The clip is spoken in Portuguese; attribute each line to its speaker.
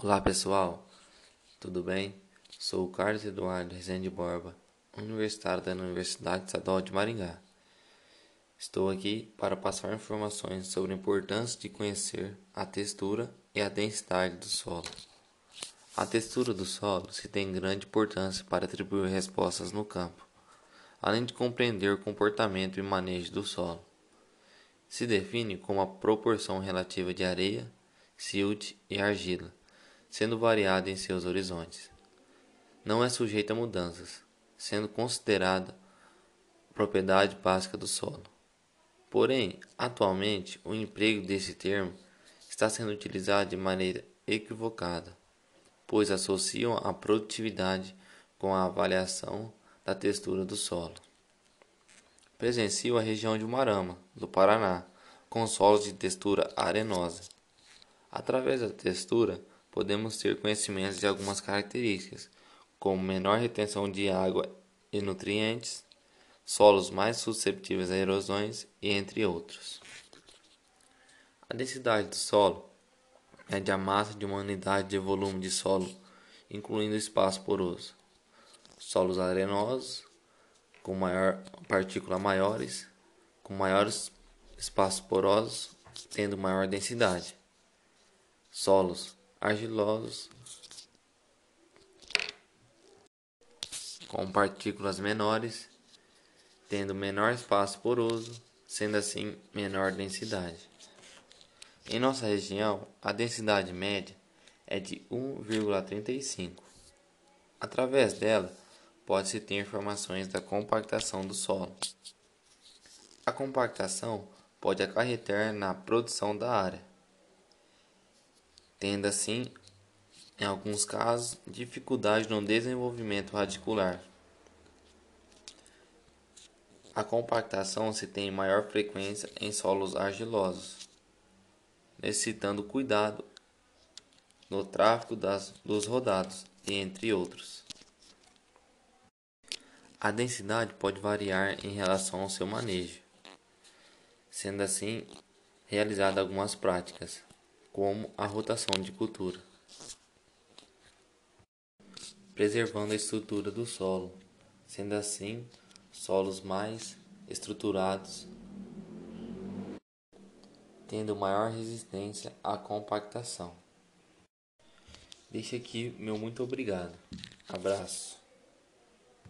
Speaker 1: Olá pessoal, tudo bem? Sou o Carlos Eduardo Rezende Borba, universitário da Universidade Estadual de Maringá. Estou aqui para passar informações sobre a importância de conhecer a textura e a densidade do solo. A textura do solo se tem grande importância para atribuir respostas no campo, além de compreender o comportamento e manejo do solo. Se define como a proporção relativa de areia, silt e argila, sendo variada em seus horizontes. Não é sujeita a mudanças, sendo considerada propriedade básica do solo. Porém, atualmente, o emprego desse termo está sendo utilizado de maneira equivocada, pois associam a produtividade com a avaliação da textura do solo. Presencio a região de Umarama, do Paraná, com solos de textura arenosa. Através da textura, podemos ter conhecimento de algumas características, como menor retenção de água e nutrientes, solos mais susceptíveis a erosões e entre outros. A densidade do solo mede a massa de uma unidade de volume de solo, incluindo espaço poroso. Solos arenosos, com maior partícula maiores, com maiores espaços porosos, tendo maior densidade. Solos argilosos, com partículas menores tendo menor espaço poroso, sendo assim menor densidade. Em nossa região, a densidade média é de 1,35. Através dela, pode-se ter informações da compactação do solo. A compactação pode acarretar na produção da área, tendo assim, em alguns casos, dificuldade no desenvolvimento radicular. A compactação se tem maior frequência em solos argilosos, necessitando cuidado no tráfego das, dos rodados, entre outros. A densidade pode variar em relação ao seu manejo, sendo assim realizadas algumas práticas, como a rotação de cultura, preservando a estrutura do solo, sendo assim solos mais estruturados, tendo maior resistência à compactação. Deixa aqui meu muito obrigado. Abraço.